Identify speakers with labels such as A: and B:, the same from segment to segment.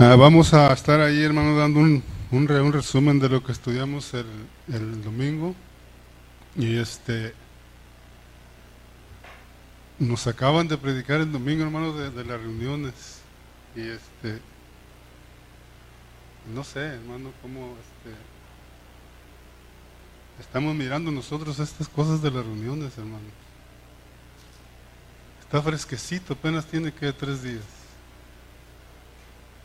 A: Ah, vamos a estar ahí, hermano, dando un, un, un resumen de lo que estudiamos el, el domingo. Y este. Nos acaban de predicar el domingo, hermano, de, de las reuniones. Y este. No sé, hermano, cómo este. Estamos mirando nosotros estas cosas de las reuniones, hermano. Está fresquecito, apenas tiene que tres días.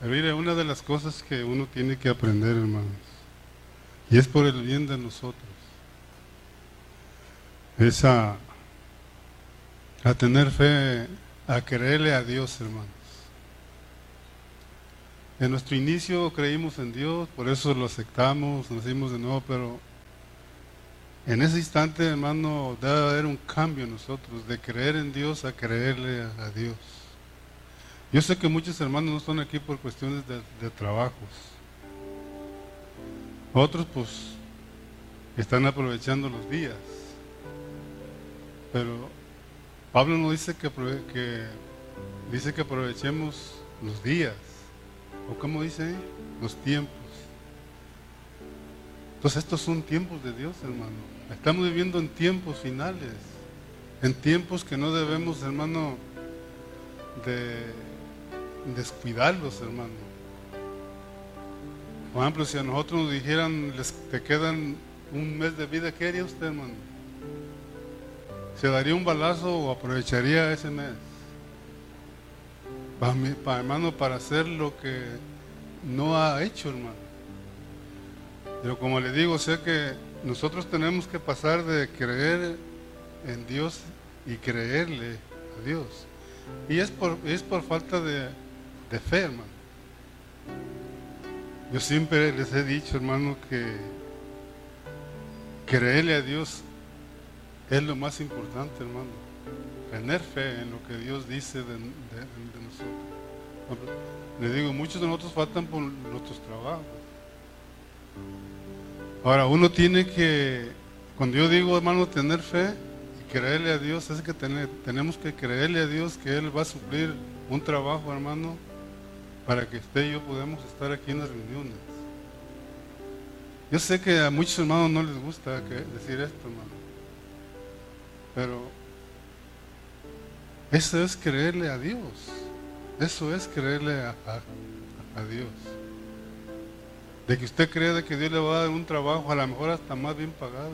A: Mire, una de las cosas que uno tiene que aprender, hermanos, y es por el bien de nosotros, es a, a tener fe, a creerle a Dios, hermanos. En nuestro inicio creímos en Dios, por eso lo aceptamos, nacimos de nuevo, pero en ese instante, hermano, debe haber un cambio en nosotros, de creer en Dios a creerle a Dios. Yo sé que muchos hermanos no están aquí por cuestiones de, trabajos. Otros pues están aprovechando los días. Pero Pablo nos dice que, que dice que aprovechemos los días. ¿O cómo dice? Los tiempos. Entonces estos son tiempos de Dios, hermano. Estamos viviendo en tiempos finales. En tiempos que no debemos, hermano, de descuidarlos, hermano. Por ejemplo, si a nosotros nos dijeran, les, te quedan un mes de vida, ¿qué haría usted, hermano? ¿Se daría un balazo o aprovecharía ese mes? Para, mí- para, hermano, para hacer lo que no ha hecho, hermano. Pero como le digo, sé que nosotros tenemos que pasar de creer en Dios y creerle a Dios. Y es por, es por falta de, de fe, hermano. Yo siempre les he dicho, hermano, que creerle a Dios es lo más importante, hermano. Tener fe en lo que Dios dice de, de- nosotros. Le digo, muchos de nosotros faltan por nuestros trabajos. Ahora, uno tiene que, cuando yo digo, hermano, tener fe y creerle a Dios, es que tenemos que creerle a Dios que Él va a suplir un trabajo, hermano, para que usted y yo podamos estar aquí en las reuniones. Yo sé que a muchos hermanos no les gusta decir esto, hermano, pero eso es creerle a Dios. Eso es creerle a, a- a Dios. De que usted cree de que Dios le va a dar un trabajo, a lo mejor hasta más bien pagado.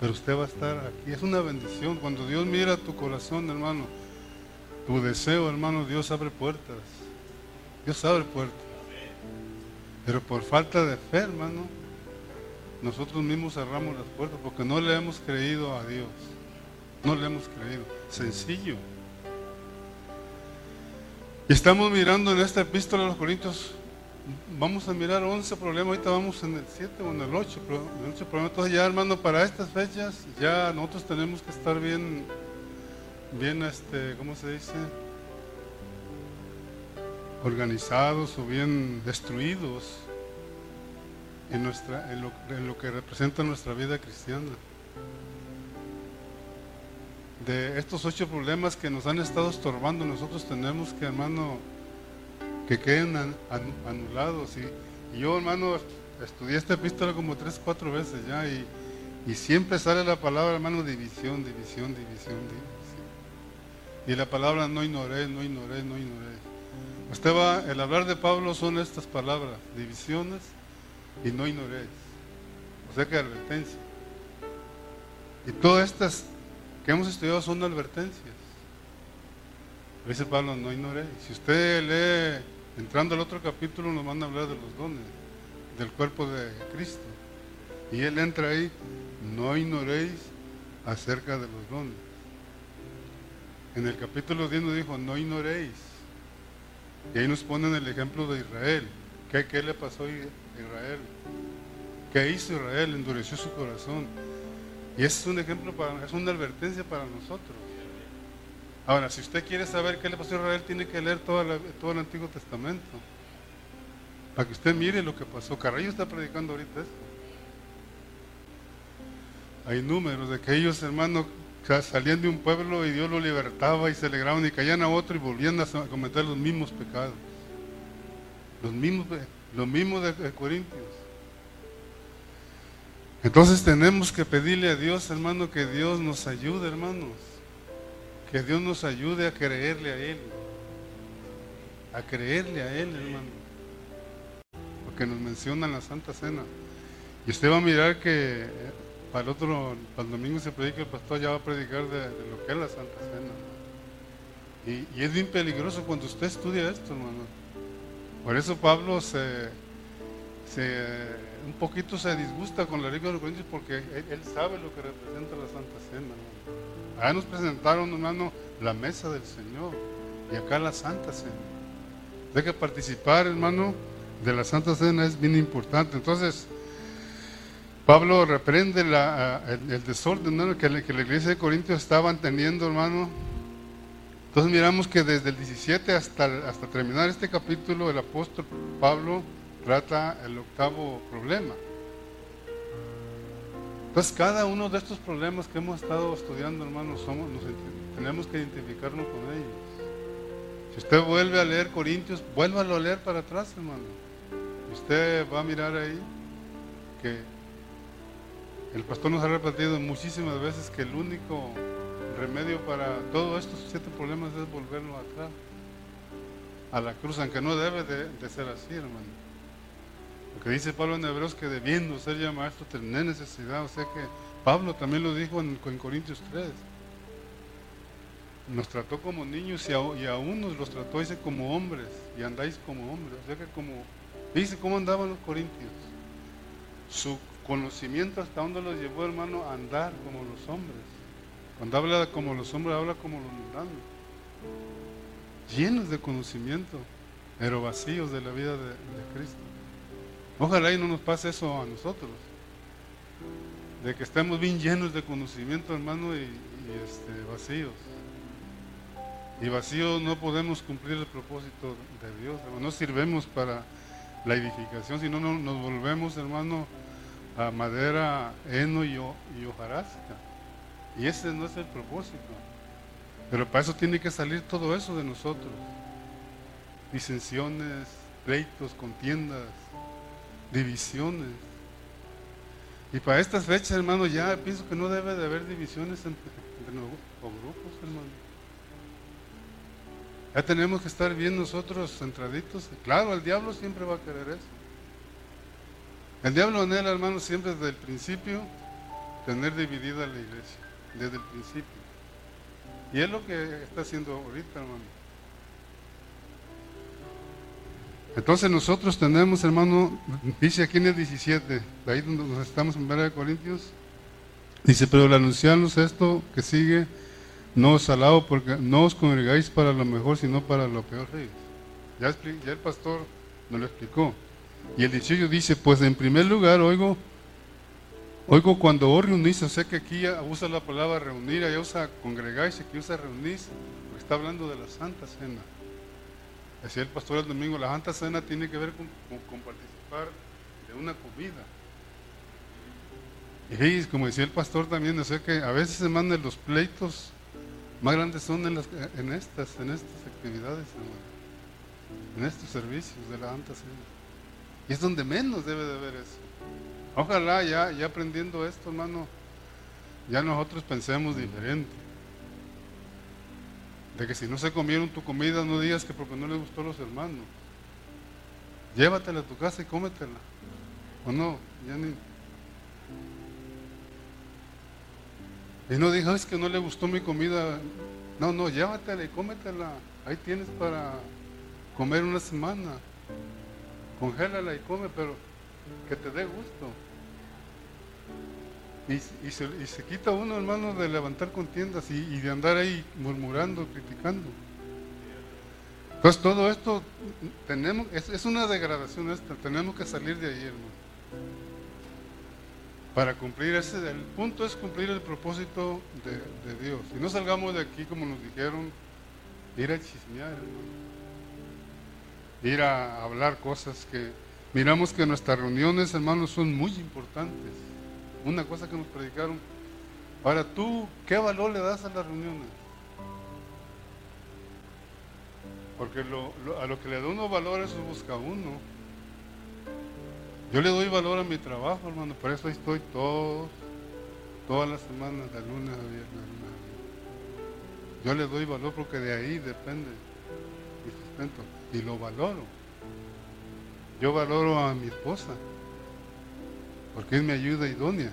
A: Pero usted va a estar aquí. Es una bendición. Cuando Dios mira tu corazón, hermano, tu deseo, hermano, Dios abre puertas. Dios abre puertas. Pero por falta de fe, hermano, nosotros mismos cerramos las puertas porque no le hemos creído a Dios. No le hemos creído. Sencillo. Y estamos mirando en esta epístola a los Corintios, vamos a mirar 11 problemas, ahorita vamos en el 7 o en el 8, pro- en el 8 problemas. Entonces ya hermano, para estas fechas ya nosotros tenemos que estar bien, bien, este, ¿cómo se dice? Organizados o bien destruidos en, nuestra, en, lo, que representa nuestra vida cristiana. De estos ocho problemas que nos han estado estorbando, nosotros tenemos que, hermano, que queden an- an- anulados. Y, y yo, hermano, estudié esta epístola como tres, cuatro veces ya y, y siempre sale la palabra, hermano, división, división, división, división. Y la palabra no ignoré, no ignoré, no ignoré. Usted va, el hablar de Pablo son estas palabras, divisiones y no ignoré. O sea que advertencia. Y todas estas que hemos estudiado son advertencias. Dice Pablo, no ignoré. Si usted lee, entrando al otro capítulo, nos van a hablar de los dones, del cuerpo de Cristo. Y él entra ahí, no ignoréis acerca de los dones. En el capítulo 10 nos dijo, no ignoréis. Y ahí nos ponen el ejemplo de Israel. ¿Qué, le pasó a Israel? ¿Qué hizo Israel? Endureció su corazón. Y ese es un ejemplo, para, es una advertencia para nosotros. Ahora, si usted quiere saber qué le pasó a Israel, tiene que leer todo el Antiguo Testamento. Para que usted mire lo que pasó. Carrillo está predicando ahorita esto. Hay números de que ellos, hermanos, sa- salían de un pueblo y Dios los libertaba y se alegraban y caían a otro y volvían a cometer los mismos pecados. Los mismos, los mismos de Corintios. Entonces tenemos que pedirle a Dios, hermano, que Dios nos ayude, hermanos. Que Dios nos ayude a creerle a Él. A creerle a Él, hermano. Porque nos menciona en la Santa Cena. Y usted va a mirar que para el otro, para el domingo se predica, el pastor ya va a predicar de, lo que es la Santa Cena. Y, y, es bien peligroso cuando usted estudia esto, hermano. Por eso Pablo se, se un poquito se disgusta con la ley de los Corintios porque él, sabe lo que representa la Santa Cena. Allá nos presentaron, hermano, la mesa del Señor y acá la Santa Cena. De que participar, hermano, de la Santa Cena es bien importante. Entonces, Pablo reprende el, desorden que, la iglesia de Corintios estaban teniendo, hermano. Entonces miramos que desde el 17 hasta, hasta terminar este capítulo, el apóstol Pablo trata el octavo problema. Entonces cada uno de estos problemas que hemos estado estudiando, hermanos, somos, tenemos que identificarnos con ellos. Si usted vuelve a leer Corintios, vuélvalo a leer para atrás, hermano. Usted va a mirar ahí que el pastor nos ha repetido muchísimas veces que el único remedio para todos estos siete problemas es volverlo atrás a la cruz, aunque no debe de ser así, hermano. Porque dice Pablo en Hebreos que debiendo ser ya maestro tener necesidad. O sea que Pablo también lo dijo en, Corintios 3. Nos trató como niños y, aún nos los trató, dice, como hombres. Y andáis como hombres. O sea que como, dice, ¿cómo andaban los corintios? Su conocimiento hasta dónde los llevó, hermano, a andar como los hombres. Cuando habla como los hombres, habla como los mundanos. Llenos de conocimiento, pero vacíos de la vida de Cristo. Ojalá y no nos pase eso a nosotros. De que estemos bien llenos de conocimiento, hermano, y, este, vacíos. Y vacíos no podemos cumplir el propósito de Dios. No sirvemos para la edificación, sino nos volvemos, hermano, a madera, heno y, y hojarasca. Y ese no es el propósito. Pero para eso tiene que salir todo eso de nosotros. Disensiones, pleitos, contiendas, divisiones. Y para estas fechas, hermano, ya pienso que no debe de haber divisiones entre, grupos, hermano. Ya tenemos que estar bien nosotros centraditos. Claro, el diablo siempre va a querer eso. El diablo anhela, hermano, siempre desde el principio tener dividida la iglesia. Desde el principio. Y es lo que está haciendo ahorita, hermano. Entonces nosotros tenemos, hermano, dice aquí en el 17, de ahí donde nos estamos en 1 Corintios, dice, pero al anunciarnos esto que sigue, no os alabo porque no os congregáis para lo mejor, sino para lo peor. Ya, ya el pastor nos lo explicó. Y el 18 dice, pues en primer lugar oigo, oigo cuando os reunís, o sea que aquí usa la palabra reunir, allá usa congregáis, aquí usa reunís, porque está hablando de la Santa Cena. Decía el pastor el domingo, la Santa Cena tiene que ver con, participar de una comida. Y como decía el pastor también, o sea que a veces se mandan los pleitos más grandes son en estas, en estas actividades, en estos servicios de la Santa Cena. Y es donde menos debe de haber eso. Ojalá ya, ya aprendiendo esto, hermano, ya nosotros pensemos diferente. De que si no se comieron tu comida, no digas que porque no les gustó a los hermanos. Llévatela a tu casa y cómetela. ¿O no? Ya ni... Y no digas que no le gustó mi comida. No, no, llévatela y cómetela. Ahí tienes para comer una semana. Congélala y come, pero que te dé gusto. Y, se, quita uno, hermano, de levantar contiendas y, de andar ahí murmurando, criticando. Entonces todo esto tenemos, es, una degradación esta, tenemos que salir de ahí, hermano. Para cumplir ese, el punto es cumplir el propósito de, Dios. Y no salgamos de aquí como nos dijeron, ir a chismear, hermano. Ir a hablar cosas que miramos que nuestras reuniones, hermanos, son muy importantes una cosa que nos predicaron. Ahora tú, ¿qué valor le das a las reuniones? Porque a lo que le da uno valor, eso busca uno. Yo le doy valor a mi trabajo, hermano, por eso estoy todos, todas las semanas, de lunes a viernes. Yo le doy valor porque de ahí depende mi sustento y lo valoro. Yo valoro a mi esposa porque es mi ayuda idónea.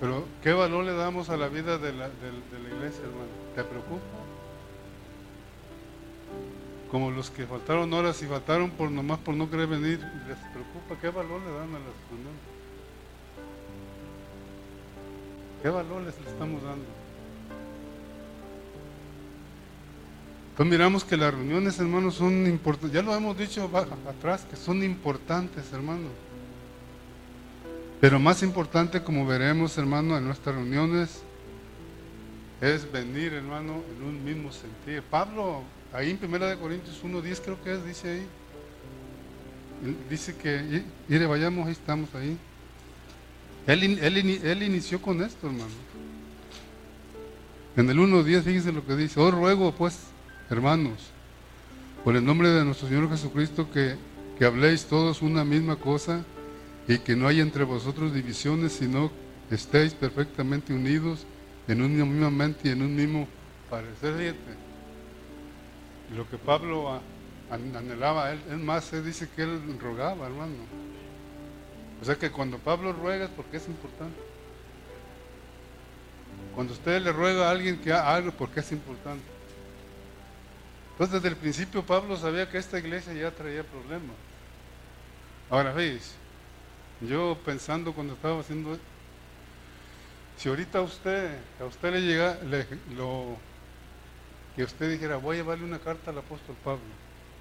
A: Pero ¿qué valor le damos a la vida de la, iglesia, hermano? ¿Te preocupa? Como los que faltaron horas y faltaron por nomás por no querer venir, ¿les preocupa? ¿Qué valor le dan a las reuniones? ¿Qué valor les estamos dando? Entonces miramos que las reuniones, hermanos, son importantes. Ya lo hemos dicho atrás, que son importantes, hermanos. Pero más importante, como veremos, hermano, en nuestras reuniones, es venir, hermano, en un mismo sentir. Pablo, ahí en 1 Corintios 1.10 creo que es, dice ahí, dice que, mire, vayamos, ahí estamos ahí. Él, él, inició con esto, hermano. En el 1.10, fíjese lo que dice, os ruego pues, hermanos, por el nombre de nuestro Señor Jesucristo, que, que habléis todos una misma cosa y que no haya entre vosotros divisiones, sino estéis perfectamente unidos en una misma mente y en un mismo parecer. Lo que Pablo anhelaba, él, es más, él dice que él rogaba, hermano. O sea que cuando Pablo ruega es porque es importante. Cuando usted le ruega a alguien que haga algo porque es importante. Entonces desde el principio Pablo sabía que esta iglesia ya traía problemas. Ahora veis, yo pensando cuando estaba haciendo si ahorita a usted, a usted le llega, lo, que usted dijera, voy a llevarle una carta al apóstol Pablo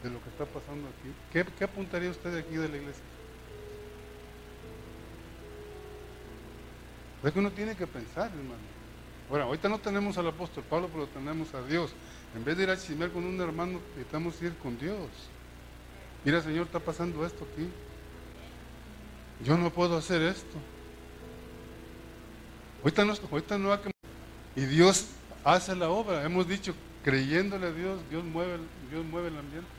A: de lo que está pasando aquí, ¿qué, qué apuntaría usted de aquí de la iglesia? Es que uno tiene que pensar, hermano. Bueno, ahorita no tenemos al apóstol Pablo, pero tenemos a Dios. En vez de ir a chismear con un hermano, necesitamos ir con Dios. Mira, Señor, está pasando esto aquí. Yo no puedo hacer esto. Ahorita no, ahorita no hay que... Y Dios hace la obra. Hemos dicho, creyéndole a Dios, Dios mueve, Dios mueve el ambiente.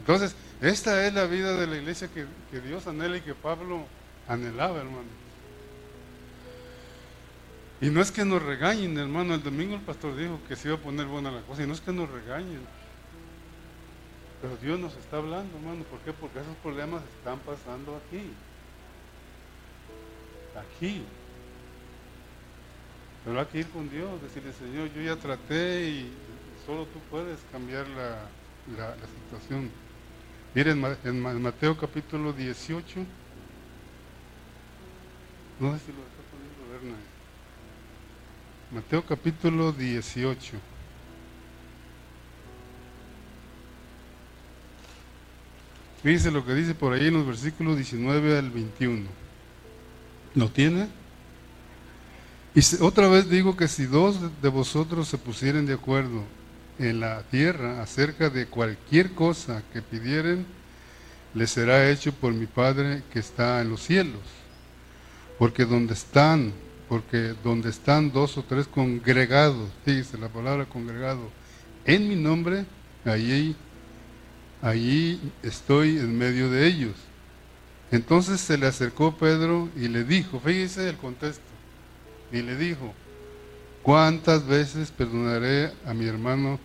A: Entonces, esta es la vida de la iglesia que Dios anhela y que Pablo anhelaba, hermano. Y no es que nos regañen, hermano. El domingo el pastor dijo que se iba a poner buena la cosa. Y no es que nos regañen. Pero Dios nos está hablando, hermano. ¿Por qué? Porque esos problemas están pasando aquí. Aquí. Pero hay que ir con Dios, decirle, Señor, yo ya traté y solo tú puedes cambiar la, la, situación. Miren, en, Mateo capítulo 18, no sé si lo está poniendo Berna. Mateo capítulo 18. Fíjense lo que dice por ahí en los versículos 19 al 21. ¿Lo tiene? Y otra vez digo que si dos de vosotros se pusieren de acuerdo en la tierra acerca de cualquier cosa que pidieren, les será hecho por mi Padre que está en los cielos. Porque donde están, porque donde están dos o tres congregados, fíjese la palabra congregado, en mi nombre, allí allí estoy en medio de ellos. Entonces se le acercó Pedro y le dijo, fíjese el contexto, y le dijo, ¿cuántas veces perdonaré a mi hermano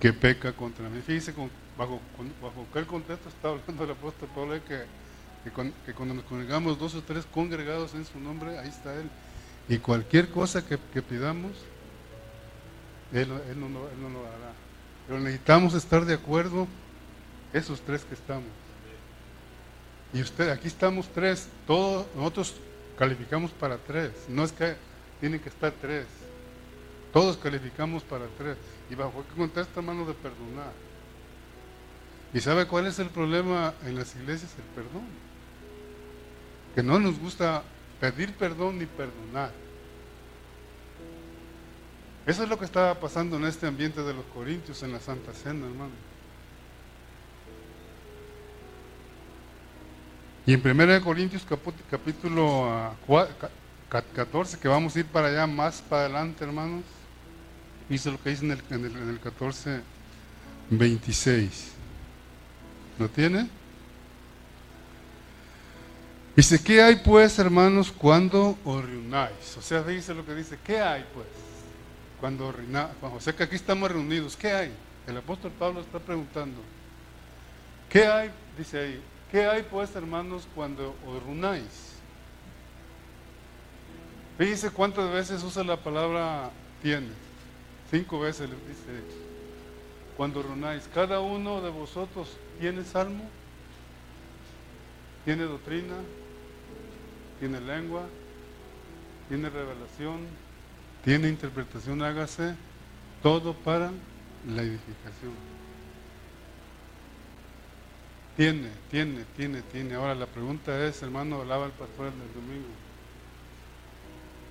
A: que peca contra mí? Fíjese bajo, bajo qué contexto está hablando el apóstol Pablo, que, que, cuando nos congregamos dos o tres congregados en su nombre, ahí está Él. Y cualquier cosa que, pidamos, él, no, él no lo hará. Pero necesitamos estar de acuerdo, esos tres que estamos. Y usted, aquí estamos tres, todos nosotros calificamos para tres. No es que tienen que estar tres. Todos calificamos para tres. Y bajo qué contesta, mano de perdonar. ¿Y sabe cuál es el problema en las iglesias? El perdón. Que no nos gusta pedir perdón ni perdonar. Eso es lo que estaba pasando en este ambiente de los Corintios en la Santa Cena, hermano. Y en 1 Corintios capítulo 14, ah, que vamos a ir para allá más para adelante, hermanos. Dice lo que dice en el, en el, en el 14, 26. ¿Lo tiene? Dice, ¿qué hay pues, hermanos, cuando os reunáis? O sea, dice lo que dice, ¿qué hay pues? Cuando reunáis, o sea que aquí estamos reunidos, ¿qué hay? El apóstol Pablo está preguntando, ¿qué hay? Dice ahí, ¿qué hay pues, hermanos, cuando os reunáis? Fíjense cuántas veces usa la palabra tiene. Cinco veces le dice, cuando reunáis, cada uno de vosotros tiene salmo, tiene doctrina, tiene lengua, tiene revelación, tiene interpretación, hágase todo para la edificación. Tiene, tiene, tiene, tiene. Ahora la pregunta es, hermano, hablaba el pastor el domingo.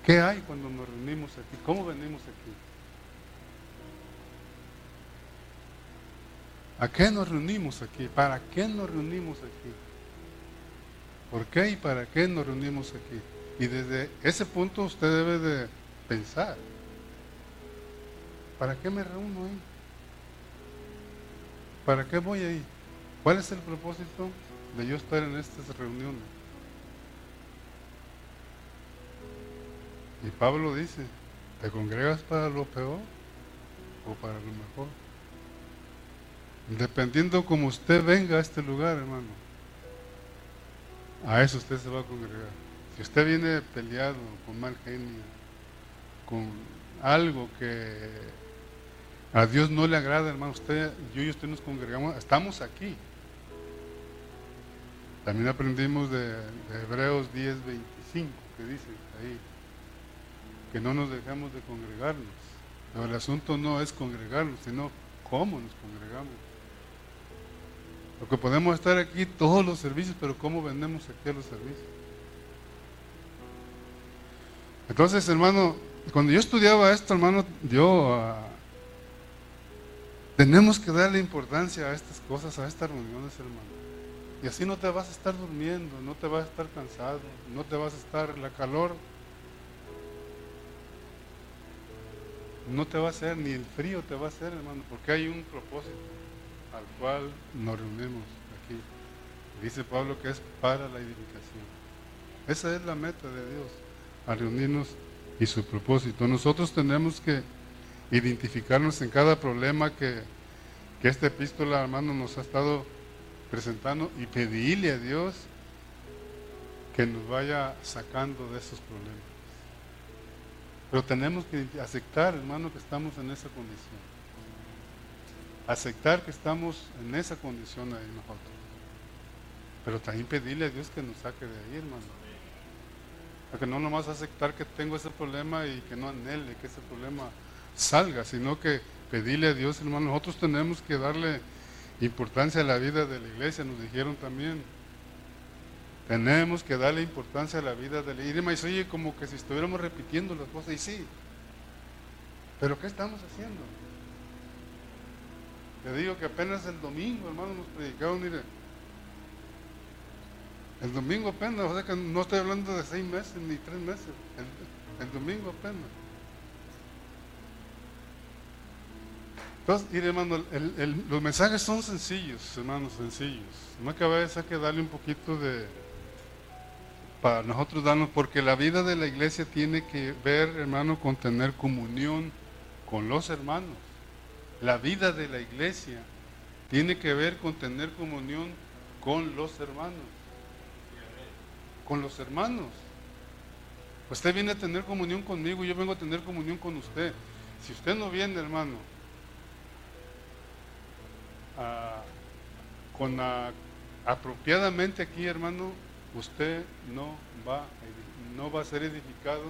A: ¿Qué hay cuando nos reunimos aquí? ¿Cómo venimos aquí? ¿A qué nos reunimos aquí? ¿Para qué nos reunimos aquí? ¿Por qué y para qué nos reunimos aquí? Y desde ese punto usted debe de pensar, ¿para qué me reúno ahí? ¿Para qué voy ahí? ¿Cuál es el propósito de yo estar en estas reuniones? Y Pablo dice, ¿te congregas para lo peor o para lo mejor? Dependiendo como usted venga a este lugar, hermano, a eso usted se va a congregar. Si usted viene peleado, con mal genio, con algo que a Dios no le agrada, hermano, usted, yo y usted nos congregamos, estamos aquí. También aprendimos de, Hebreos 10, 25, que dice ahí, que no nos dejamos de congregarnos. Pero el asunto no es congregarnos, sino cómo nos congregamos. Porque podemos estar aquí todos los servicios, pero ¿cómo vendemos aquí los servicios? Entonces, hermano, cuando yo estudiaba esto, hermano, yo ah, tenemos que darle importancia a estas cosas, a estas reuniones, hermano. Y así no te vas a estar durmiendo, no te vas a estar cansado, no te vas a estar la calor. No te va a hacer, ni el frío te va a hacer, hermano, porque hay un propósito al cual nos reunimos aquí. Dice Pablo que es para la edificación. Esa es la meta de Dios, a reunirnos y su propósito. Nosotros tenemos que identificarnos en cada problema que, que esta epístola, hermano, nos ha estado presentando y pedirle a Dios que nos vaya sacando de esos problemas. Pero tenemos que aceptar, hermano, que estamos en esa condición aceptar que estamos en esa condición ahí nosotros. Pero también pedirle a Dios que nos saque de ahí, hermano. Porque no nomás aceptar que tengo ese problema y que no anhele que ese problema salga, sino que pedirle a Dios, hermano. Nosotros tenemos que darle importancia a la vida de la iglesia, nos dijeron también. Tenemos que darle importancia a la vida de la iglesia. Y oye, como que si estuviéramos repitiendo las cosas, y sí. Pero ¿qué estamos haciendo? Te digo que apenas el domingo, hermano, nos predicaron, mire. El domingo apenas, o sea que no estoy hablando de seis meses ni tres meses. El, domingo apenas. Entonces, mire, hermano, los mensajes son sencillos, hermanos, sencillos. No que a veces hay que darle un poquito de. para nosotros darnos, porque la vida de la iglesia tiene que ver, hermano, con tener comunión con los hermanos. La vida de la iglesia tiene que ver con tener comunión con los hermanos. Con los hermanos. Usted viene a tener comunión conmigo y yo vengo a tener comunión con usted. Si usted no viene, hermano, con apropiadamente aquí, hermano, usted no va, no va a ser edificado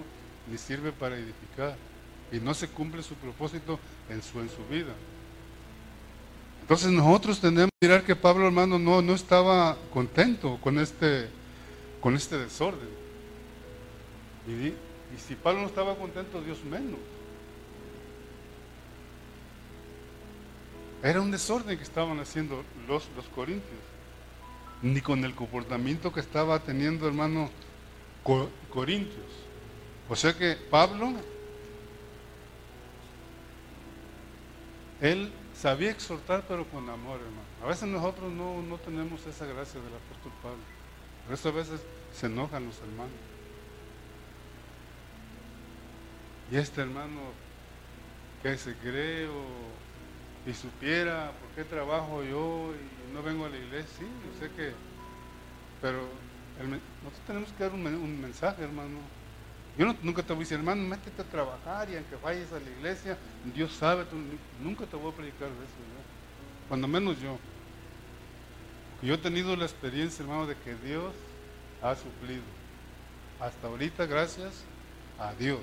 A: ni sirve para edificar y no se cumple su propósito en su, en su vida. Entonces nosotros tenemos que mirar que Pablo hermano no, no estaba contento con este, con este desorden. Y, si Pablo no estaba contento, Dios menos. Era un desorden que estaban haciendo los, los corintios. Ni con el comportamiento que estaba teniendo hermano Corintios. O sea que Pablo él sabía exhortar, pero con amor, hermano. A veces nosotros no, no tenemos esa gracia del apóstol Pablo. Por eso a veces se enojan los hermanos. Y este hermano que se cree y supiera por qué trabajo yo y no vengo a la iglesia, sí, yo sé que, pero nosotros tenemos que dar un, mensaje, hermano. Yo nunca te voy a decir, hermano, métete a trabajar y aunque vayas a la iglesia, Dios sabe, nunca te voy a predicar de eso, cuando menos yo. Yo he tenido la experiencia, hermano, de que Dios ha suplido. Hasta ahorita, gracias a Dios.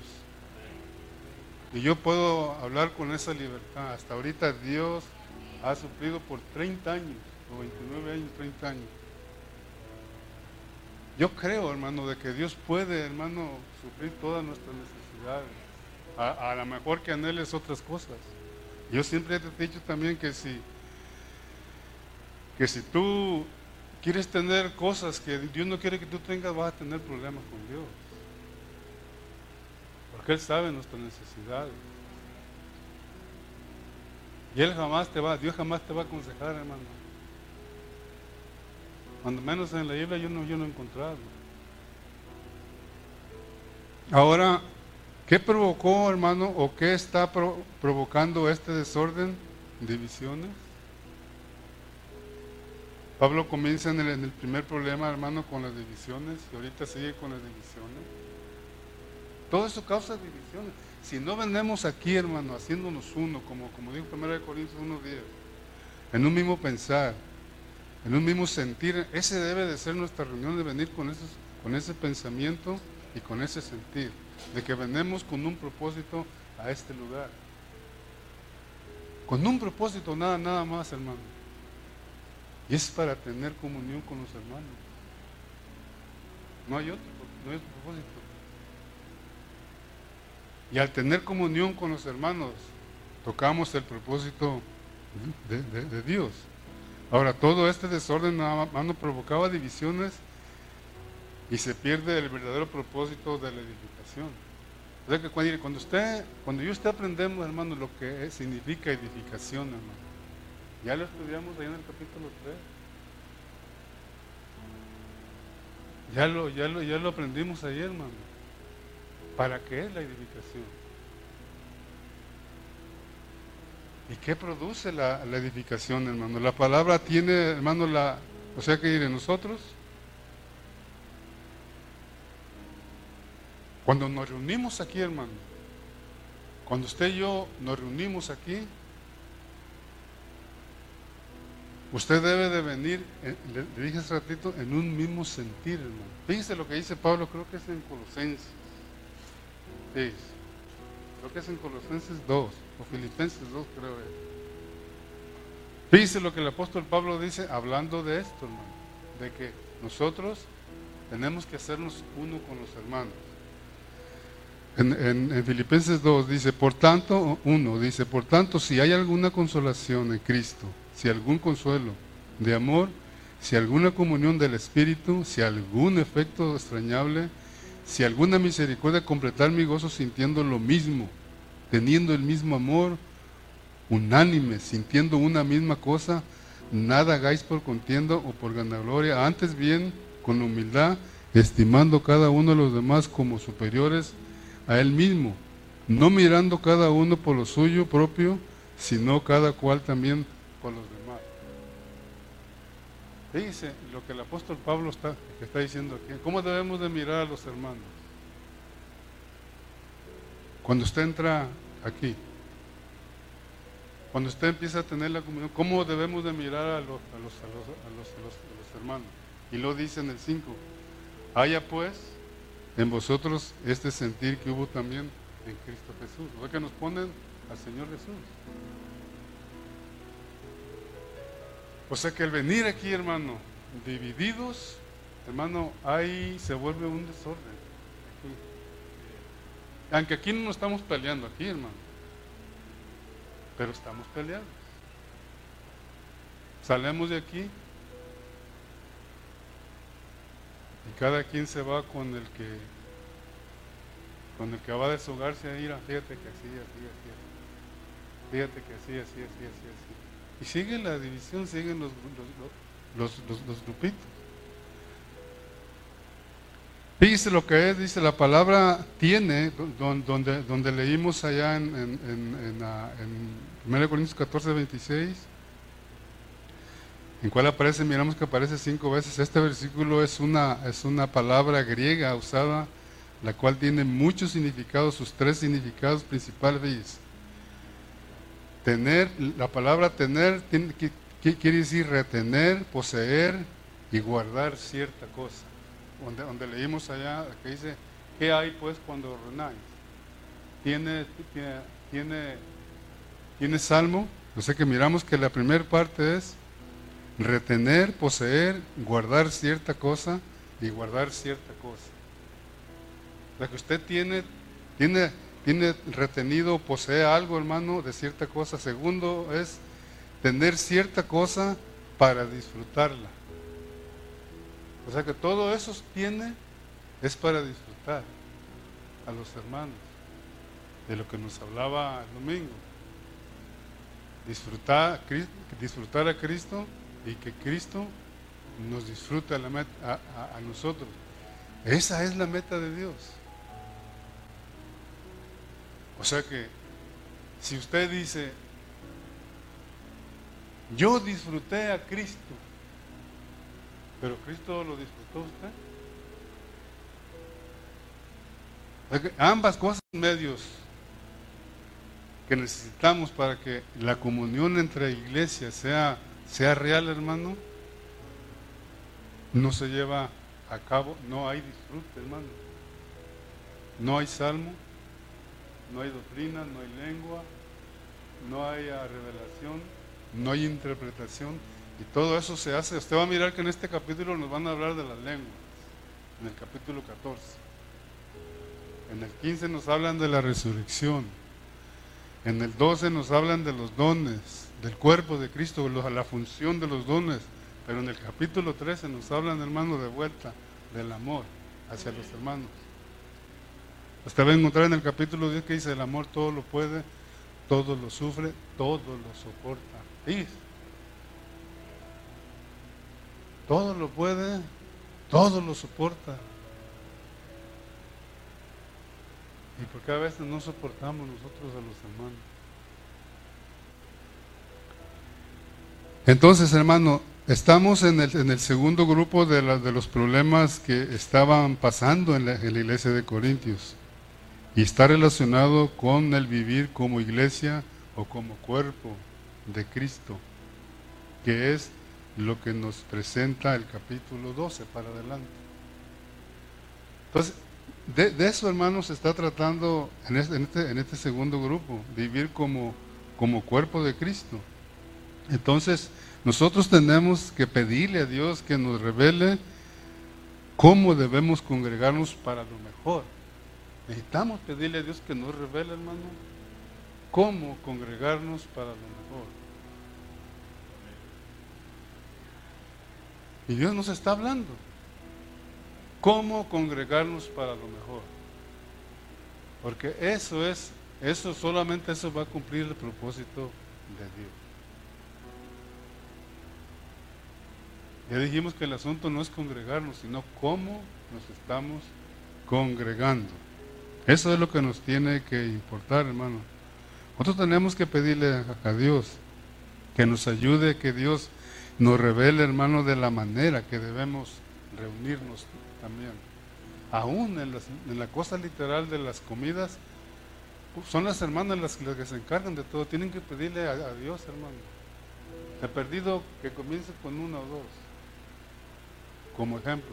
A: Y yo puedo hablar con esa libertad. Hasta ahorita Dios ha suplido por 30 años, o 29 años, 30 años. Yo creo, hermano, de que Dios puede, hermano, suplir todas nuestras necesidades. A, a lo mejor que anheles otras cosas. Yo siempre te he dicho también que si, que si tú quieres tener cosas que Dios no quiere que tú tengas, vas a tener problemas con Dios. Porque Él sabe nuestras necesidades. Y Él jamás te va, Dios jamás te va a aconsejar, hermano. Cuando menos en la Biblia yo no, yo no he encontrado. Ahora, ¿qué provocó, hermano, o qué está provocando este desorden? Divisiones. Pablo comienza en el, primer problema, hermano, con las divisiones y ahorita sigue con las divisiones. Todo eso causa divisiones. Si no venimos aquí, hermano, haciéndonos uno, como, como dijo 1 Corintios 1.10, en un mismo pensar, en un mismo sentir, ese debe de ser nuestra reunión, de venir con, esos, con ese pensamiento y con ese sentir, de que venemos con un propósito a este lugar. Con un propósito, nada, nada más, hermano. Y es para tener comunión con los hermanos. No hay otro, no hay otro propósito. Y al tener comunión con los hermanos, tocamos el propósito de, Dios. Ahora, todo este desorden hermano, provocaba divisiones y se pierde el verdadero propósito de la edificación. O que cuando, usted, cuando yo usted aprendemos, hermano, lo que significa edificación, hermano. Ya lo estudiamos ahí en el capítulo 3. Ya lo, ya lo, ya lo aprendimos ayer, hermano. ¿Para qué es la edificación? ¿Y qué produce la, edificación, hermano? La palabra tiene, hermano, la, o sea que de nosotros, cuando nos reunimos aquí, hermano, cuando usted y yo nos reunimos aquí, usted debe de venir, eh, le, dije hace ratito, en un mismo sentir, hermano. Fíjese lo que dice Pablo, creo que es en Colosenses. Sí, creo que es en Colosenses 2 o Filipenses 2, creo. Fíjese lo que el apóstol Pablo dice hablando de esto, hermano, de que nosotros tenemos que hacernos uno con los hermanos. En, en, Filipenses 2 dice, por tanto, uno dice, por tanto, si hay alguna consolación en Cristo, si algún consuelo de amor, si alguna comunión del Espíritu, si algún efecto extrañable, si alguna misericordia, completar mi gozo sintiendo lo mismo, teniendo el mismo amor, unánime, sintiendo una misma cosa, nada hagáis por contienda o por gloria, antes bien con humildad, estimando cada uno de los demás como superiores a él mismo, no mirando cada uno por lo suyo propio, sino cada cual también por los demás. Fíjese lo que el apóstol Pablo está, diciendo aquí. ¿Cómo debemos de mirar a los hermanos? Cuando usted entra aquí, cuando usted empieza a tener la comunión, ¿cómo debemos de mirar a los, hermanos? Y lo dice en el 5. Haya pues en vosotros este sentir que hubo también en Cristo Jesús. O que nos ponen al Señor Jesús. O sea que el venir aquí, hermano, divididos, hermano, ahí se vuelve un desorden. Aunque aquí no nos estamos peleando, aquí, hermano. Pero estamos peleados. Salemos de aquí y cada quien se va con el que con el que va a deshogarse a ir, fíjate que así, así, así. fíjate que así, así, así, así, así. Y sigue la división, siguen los, los, los, los grupitos. Fíjese lo que es, dice la palabra tiene, donde, donde leímos allá en, en, en, en, 1 Corintios 14, 26, en cual aparece, miramos que aparece cinco veces. Este versículo es una, es una palabra griega usada, la cual tiene muchos significados, sus tres significados principales. Tener, la palabra tener quiere decir retener, poseer y guardar cierta cosa donde, leímos allá, que dice, ¿qué hay pues cuando renáis? ¿Tiene, tiene, tiene, salmo? Yo sé que miramos que la primera parte es retener, poseer, guardar cierta cosa y guardar cierta cosa. La que usted tiene, tiene, tiene retenido, posee algo, hermano, de cierta cosa. Segundo es tener cierta cosa para disfrutarla. O sea que todo eso tiene es para disfrutar a los hermanos de lo que nos hablaba el domingo. Disfrutar, a Cristo y que Cristo nos disfrute a nosotros. Esa es la meta de Dios. O sea que si usted dice, yo disfruté a Cristo, pero Cristo lo disfrutó usted. Ambas cosas medios que necesitamos para que la comunión entre iglesias sea, sea real, hermano, no se lleva a cabo, no hay disfrute, hermano. No hay salmo, no hay doctrina, no hay lengua, no hay revelación, no hay interpretación y todo eso se hace. Usted va a mirar que en este capítulo nos van a hablar de las lenguas, en el capítulo 14. En el 15 nos hablan de la resurrección. En el 12 nos hablan de los dones, del cuerpo de Cristo, la función de los dones. Pero en el capítulo 13 nos hablan, hermano, de vuelta, del amor hacia los hermanos. Usted va a encontrar en el capítulo 10 que dice, el amor todo lo puede, todo lo sufre, todo lo soporta. ¿Sí? Todo lo puede, todo lo soporta. ¿Y por qué a veces no soportamos nosotros a los hermanos? Entonces, hermano, estamos en el, en el segundo grupo de, los problemas que estaban pasando en la iglesia de Corintios. Y está relacionado con el vivir como iglesia o como cuerpo de Cristo, que es lo que nos presenta el capítulo 12 para adelante. Entonces, de, eso, hermanos, se está tratando en este, en este, en este segundo grupo, vivir como, como cuerpo de Cristo. Entonces, nosotros tenemos que pedirle a Dios que nos revele cómo debemos congregarnos para lo mejor. Necesitamos pedirle a Dios que nos revele, hermano, cómo congregarnos para lo mejor. Y Dios nos está hablando. ¿Cómo congregarnos para lo mejor? Porque eso es, eso solamente eso va a cumplir el propósito de Dios. Ya dijimos que el asunto no es congregarnos, sino cómo nos estamos congregando. Eso es lo que nos tiene que importar, hermano. Nosotros tenemos que pedirle a Dios que nos ayude, que Dios nos revela, hermano, de la manera que debemos reunirnos también. Aún en, la cosa literal de las comidas, son las hermanas las, que se encargan de todo. Tienen que pedirle a, Dios, hermano. He perdido que comience con uno o dos, como ejemplo.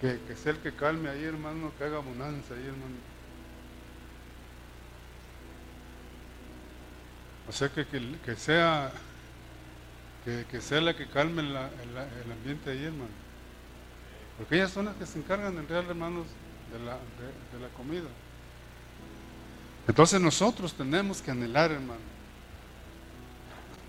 A: Que, sea el que calme ahí, hermano, que haga bonanza ahí, hermano. O sea, que, que sea que, sea la que calme el ambiente ahí, hermano. Porque ellas son las que se encargan en real, hermanos, de la, de, la comida. Entonces nosotros tenemos que anhelar, hermano.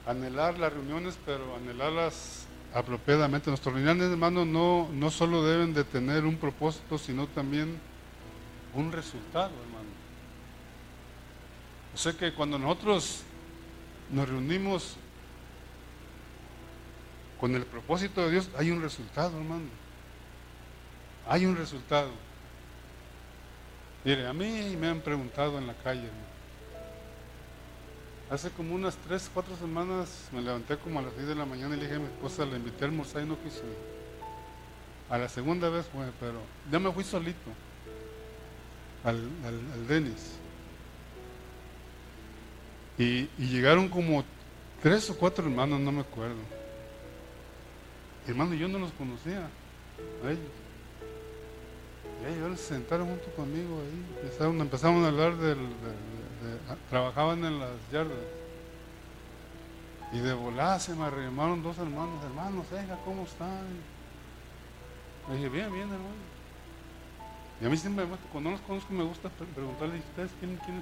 A: Anhelar las reuniones, pero anhelarlas apropiadamente. Nuestras reuniones, hermano, no, no solo deben de tener un propósito, sino también un resultado, hermano. O sea que cuando nosotros nos reunimos con el propósito de Dios, hay un resultado, hermano. Hay un resultado. Mire, a mí me han preguntado en la calle, Hace como unas tres, cuatro semanas me levanté como a las 10 de la mañana y le dije a mi esposa, le invité a almorzar y no quiso. A la segunda vez fue, pero ya me fui solito al, al, Denis. Y, llegaron como tres o cuatro hermanos, no me acuerdo. Hermano, yo no los conocía ellos. Y ellos se sentaron junto conmigo ahí. Empezaron, empezamos a hablar del, Ah, trabajaban en las yardas. Y de volada se me arrimaron dos hermanos, hermanos, venga, ¿cómo están? Le dije, bien, bien, hermano. Y a mí siempre, cuando los conozco, me gusta preguntarles, ¿ustedes quiénes son?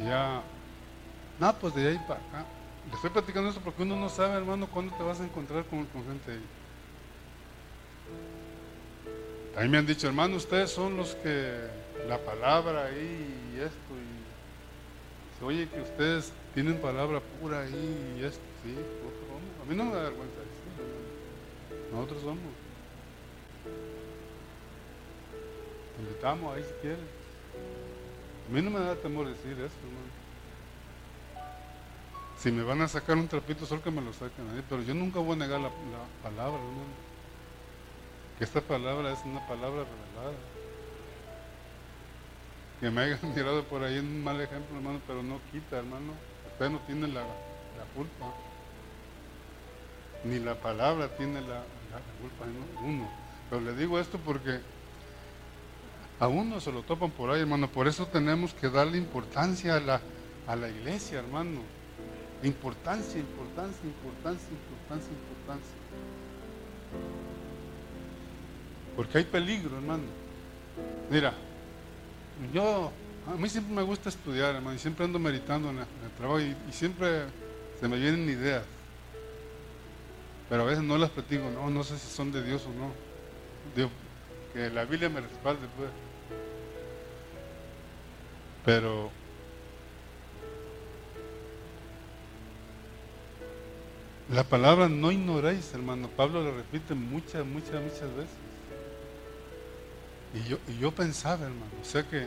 A: Y ya, nada, pues de ahí para acá. Le estoy platicando esto porque uno no sabe, hermano, cuándo te vas a encontrar con, con gente ahí. Ahí me han dicho, hermano, ustedes son los que la palabra ahí y esto. Y se oye que ustedes tienen palabra pura ahí y esto. Sí, nosotros somos. A mí no me da vergüenza decirlo. Nosotros somos. invitamos ahí si quieren. A mí no me da temor decir eso, hermano. Si me van a sacar un trapito, solo que me lo saquen ahí, pero yo nunca voy a negar la, la palabra, hermano. Que esta palabra es una palabra revelada que me hayan tirado por ahí en un mal ejemplo, hermano, pero no quita, hermano. Usted no tiene la, culpa. Ni la palabra tiene la, culpa, uno. Pero le digo esto porque a uno se lo topan por ahí, hermano. Por eso tenemos que darle importancia a la, a la iglesia, hermano. Importancia, importancia, importancia, importancia, importancia. Porque hay peligro, hermano. Mira, yo, a mí siempre me gusta estudiar, hermano, y siempre ando meditando en el, trabajo y, siempre se me vienen ideas. Pero a veces no las platico, no, no sé si son de Dios o no. Digo, que la Biblia me respalde, pues. Pero la palabra no ignoréis, hermano. Pablo lo repite muchas, muchas, muchas veces. Y yo, y yo pensaba, hermano, o sea que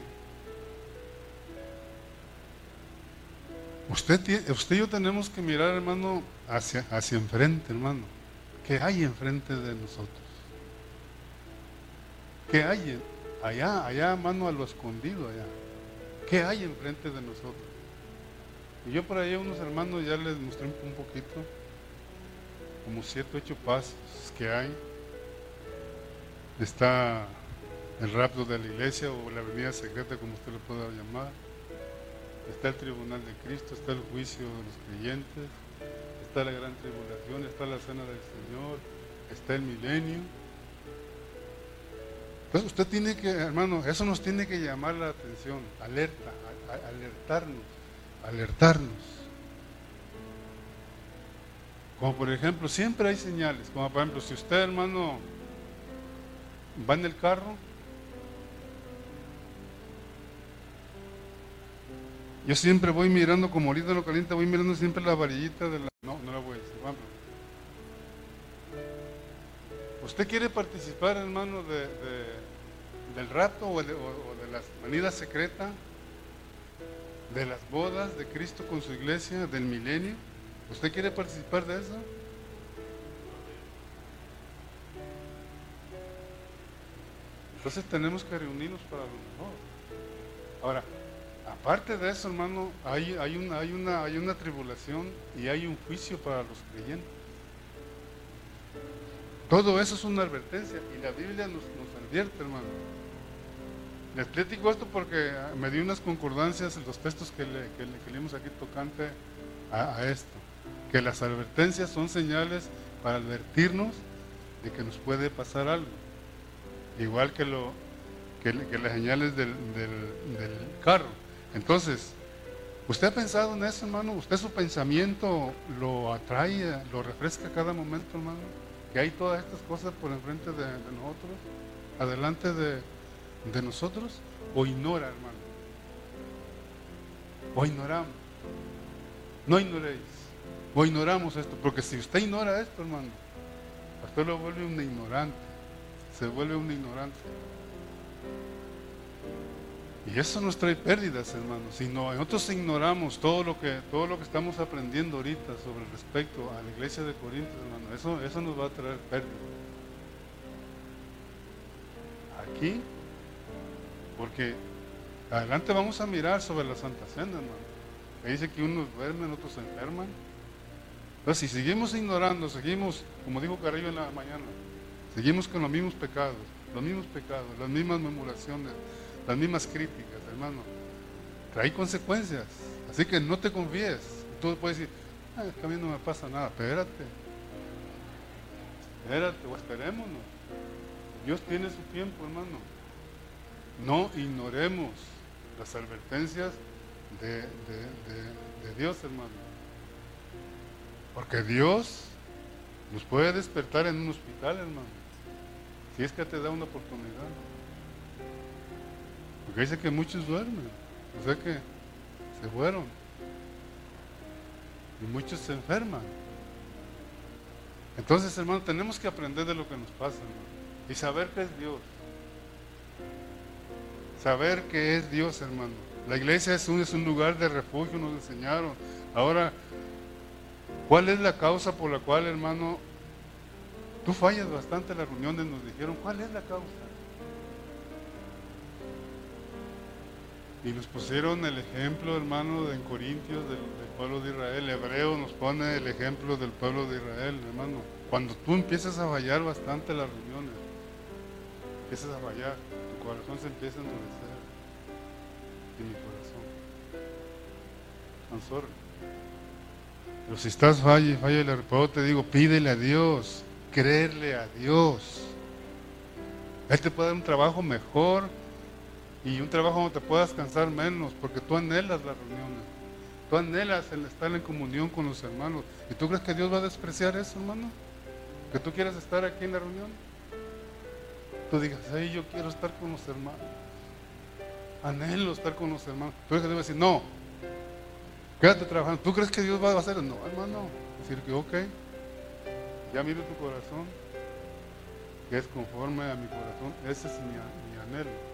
A: usted, usted y yo tenemos que mirar, hermano, hacia, hacia enfrente, hermano. ¿Qué hay enfrente de nosotros? ¿Qué hay allá, allá, hermano, a lo escondido allá? ¿Qué hay enfrente de nosotros? Y yo por ahí a unos hermanos ya les mostré un poquito, como siete, ocho pasos que hay. Está el rapto de la iglesia o la venida secreta, como usted lo pueda llamar. Está el tribunal de Cristo, está el juicio de los creyentes, está la gran tribulación, está la cena del Señor, está el milenio. Entonces usted tiene que, hermano, eso nos tiene que llamar la atención, alerta, alertarnos, alertarnos. Como por ejemplo, siempre hay señales, como por ejemplo, si usted, hermano, va en el carro, Yo siempre voy mirando, como ahorita lo calienta, voy mirando siempre la varillita de la... No, no la voy a decir, vamos. ¿Usted quiere participar, hermano, de, del rapto o de, las manidas secretas? ¿De las bodas de Cristo con su iglesia, del milenio? ¿Usted quiere participar de eso? Entonces tenemos que reunirnos para lo mejor. Ahora, Aparte de eso, hermano, hay, una, tribulación y hay un juicio para los creyentes. Todo eso es una advertencia y la Biblia nos, advierte, hermano. Les platico esto porque me dio unas concordancias en los textos que, le, leímos aquí tocante a, esto. Que las advertencias son señales para advertirnos de que nos puede pasar algo. Igual que, las señales del carro. Entonces, ¿usted ha pensado en eso, hermano? ¿Usted su pensamiento lo atrae, lo refresca cada momento, hermano? Que hay todas estas cosas por enfrente de, nosotros, adelante de, nosotros, o ignora, hermano. o ignoramos. No ignoréis. O ignoramos esto. Porque si usted ignora esto, hermano, usted lo vuelve un ignorante. Se vuelve un ignorante. Y eso nos trae pérdidas, hermanos. Si nosotros ignoramos todo lo que todo lo que estamos aprendiendo ahorita sobre respecto a la iglesia de Corinto, hermano, eso, eso nos va a traer pérdidas. Aquí, porque adelante vamos a mirar sobre la Santa Cena, hermano. Dice que unos duermen, otros se enferman. Entonces, si seguimos ignorando, seguimos, como dijo Carrillo en la mañana, seguimos con los mismos pecados, los mismos pecados, las mismas murmuraciones, las mismas críticas, hermano, trae consecuencias. Así que no te confíes. Tú puedes decir, ah, a mí no me pasa nada, espérate. Espérate o esperémonos. Dios tiene su tiempo, hermano. No ignoremos las advertencias de, Dios, hermano. Porque Dios nos puede despertar en un hospital, hermano. Si es que te da una oportunidad. Porque dice que muchos duermen. O sea que se fueron. Y muchos se enferman. Entonces, hermano, tenemos que aprender de lo que nos pasa, hermano. Y saber que es Dios. Saber que es Dios, hermano. La iglesia es un, lugar de refugio, nos enseñaron. Ahora, ¿cuál es la causa por la cual, hermano, tú fallas bastante en las reuniones? Nos dijeron, ¿cuál es la causa? Y nos pusieron el ejemplo, hermano, en Corintios del, pueblo de Israel. Hebreo nos pone el ejemplo del pueblo de Israel, hermano. Cuando tú empiezas a fallar bastante las reuniones, empiezas a fallar, tu corazón se empieza a endurecer. Y mi corazón. I'm Pero si estás falla y falla el reposo, te digo, pídele a Dios, creerle a Dios. Él te puede dar un trabajo mejor y un trabajo donde te puedas cansar menos, porque tú anhelas las reuniones. Tú anhelas el estar en comunión con los hermanos. ¿Y tú crees que Dios va a despreciar eso, hermano? ¿Que tú quieres estar aquí en la reunión? Tú digas, ahí yo quiero estar con los hermanos. Anhelo estar con los hermanos. Tú crees que Dios va a decir, no, quédate trabajando. ¿Tú crees que Dios va a hacer? No, hermano. Decir que, ok, ya miro tu corazón, que es conforme a mi corazón. Ese es mi anhelo.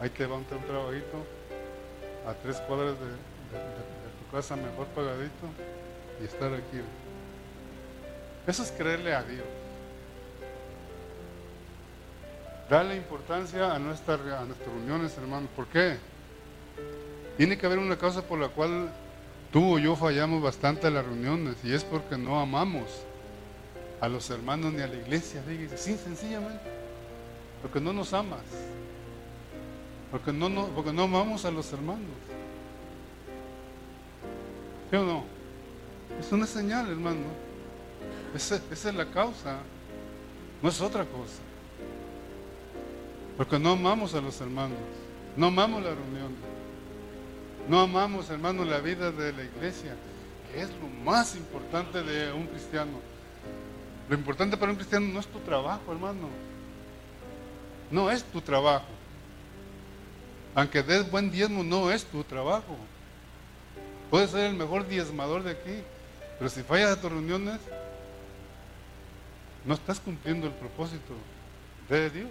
A: Ahí te va un, trabajito a tres cuadras de, tu casa mejor pagadito y estar aquí. Eso es creerle a Dios. Dale importancia a, nuestra, a nuestras reuniones, hermano. ¿Por qué? Tiene que haber una causa por la cual tú o yo fallamos bastante a las reuniones y es porque no amamos a los hermanos ni a la iglesia. Sí, sencillamente. Porque no nos amas. Porque no, no, porque no amamos a los hermanos. ¿Sí o no? Es una señal, hermano. Esa, esa es la causa. No es otra cosa. Porque no amamos a los hermanos. No amamos la reunión. No amamos, hermano, la vida de la iglesia, que es lo más importante de un cristiano. Lo importante para un cristiano no es tu trabajo, hermano. No es tu trabajo. Aunque des buen diezmo, no es tu trabajo. Puedes ser el mejor diezmador de aquí, pero si fallas a tus reuniones, no estás cumpliendo el propósito de Dios.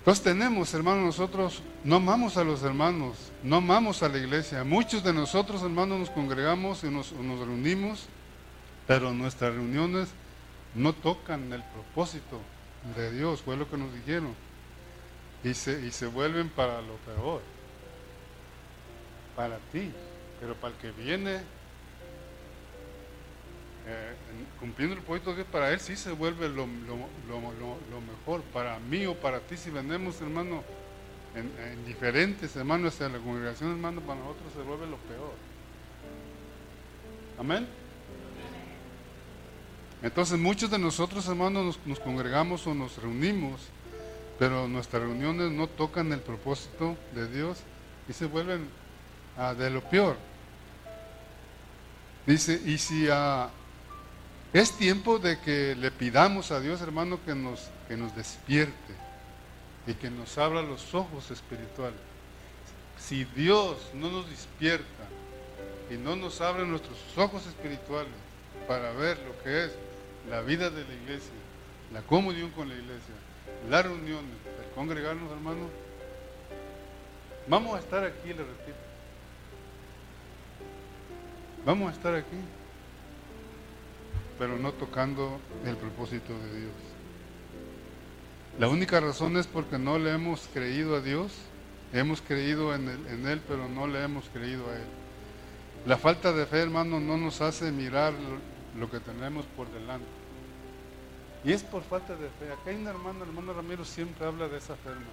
A: Entonces tenemos, hermanos, nosotros no amamos a los hermanos, no amamos a la iglesia. Muchos de nosotros, hermanos, nos congregamos y nos, nos reunimos, pero nuestras reuniones no tocan el propósito de Dios, fue lo que nos dijeron y se, y se vuelven para lo peor. Para ti, pero para el que viene eh, cumpliendo el propósito de Dios, para él sí se vuelve lo, mejor. Para mí o para ti, si venimos, hermano, en, diferentes, hermanos, hacia la congregación, hermano, para nosotros se vuelve lo peor. Amén. Entonces muchos de nosotros, hermanos, nos, nos congregamos o nos reunimos pero nuestras reuniones no tocan el propósito de Dios y se vuelven ah, de lo peor. Dice, y si ah, es tiempo de que le pidamos a Dios, hermano, que nos, que nos despierte y que nos abra los ojos espirituales. si Dios no nos despierta y no nos abre nuestros ojos espirituales para ver lo que es la vida de la iglesia, la comunión con la iglesia, las reuniones, el congregarnos, hermano, vamos a estar aquí, le repito. Vamos a estar aquí, pero no tocando el propósito de Dios. La única razón es porque no le hemos creído a Dios, hemos creído en él, en él, pero no le hemos creído a Él. La falta de fe, hermano, no nos hace mirar lo que tenemos por delante. Y es por falta de fe. Acá hay un hermano, el hermano Ramiro siempre habla de esa fe, hermano.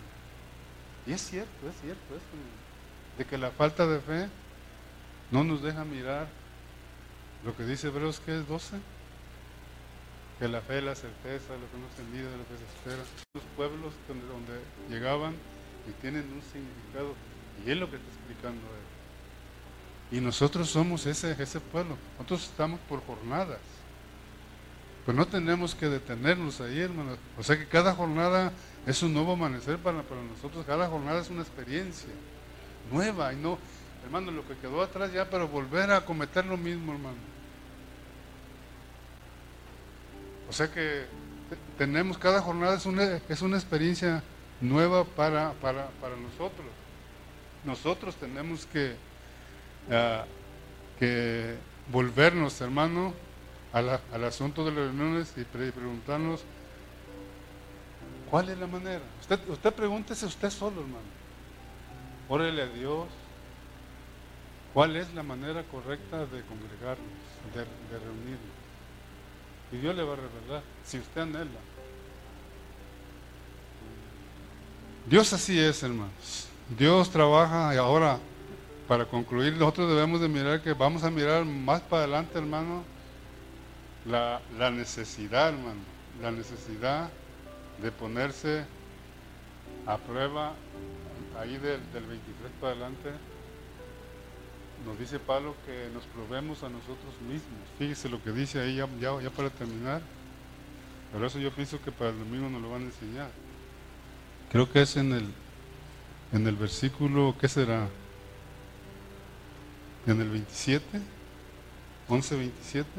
A: Y es cierto, es cierto, es de que la falta de fe no nos deja mirar lo que dice Hebreos que es 12 que la fe, la certeza, lo que no se lo que se espera. Los pueblos donde, donde llegaban y tienen un significado, y es lo que está explicando él. Y nosotros somos ese, ese pueblo, nosotros estamos por jornadas. Pues no tenemos que detenernos ahí, hermanos. O sea que cada jornada es un nuevo amanecer para, para nosotros, cada jornada es una experiencia nueva y no, hermano, lo que quedó atrás ya, pero volver a cometer lo mismo, hermano. O sea que tenemos, cada jornada es una, es una experiencia nueva para, para, para nosotros. Nosotros tenemos que, uh, que volvernos, hermano, la, al asunto de las reuniones y preguntarnos cuál es la manera. Usted, usted pregúntese usted solo, hermano. Órele a Dios. ¿Cuál es la manera correcta de congregarnos, de, de reunirnos? Y Dios le va a revelar, si usted anhela. Dios así es, hermanos. Dios trabaja y ahora, para concluir, nosotros debemos de mirar que vamos a mirar más para adelante, hermano, la, la necesidad, hermano, la necesidad de ponerse a prueba ahí del, del 23 para adelante nos dice Pablo que nos probemos a nosotros mismos. Fíjese lo que dice ahí ya, para terminar. Pero eso yo pienso que para el domingo nos lo van a enseñar. Creo que es en el, en el versículo, ¿qué será? En el 27, 11, 27.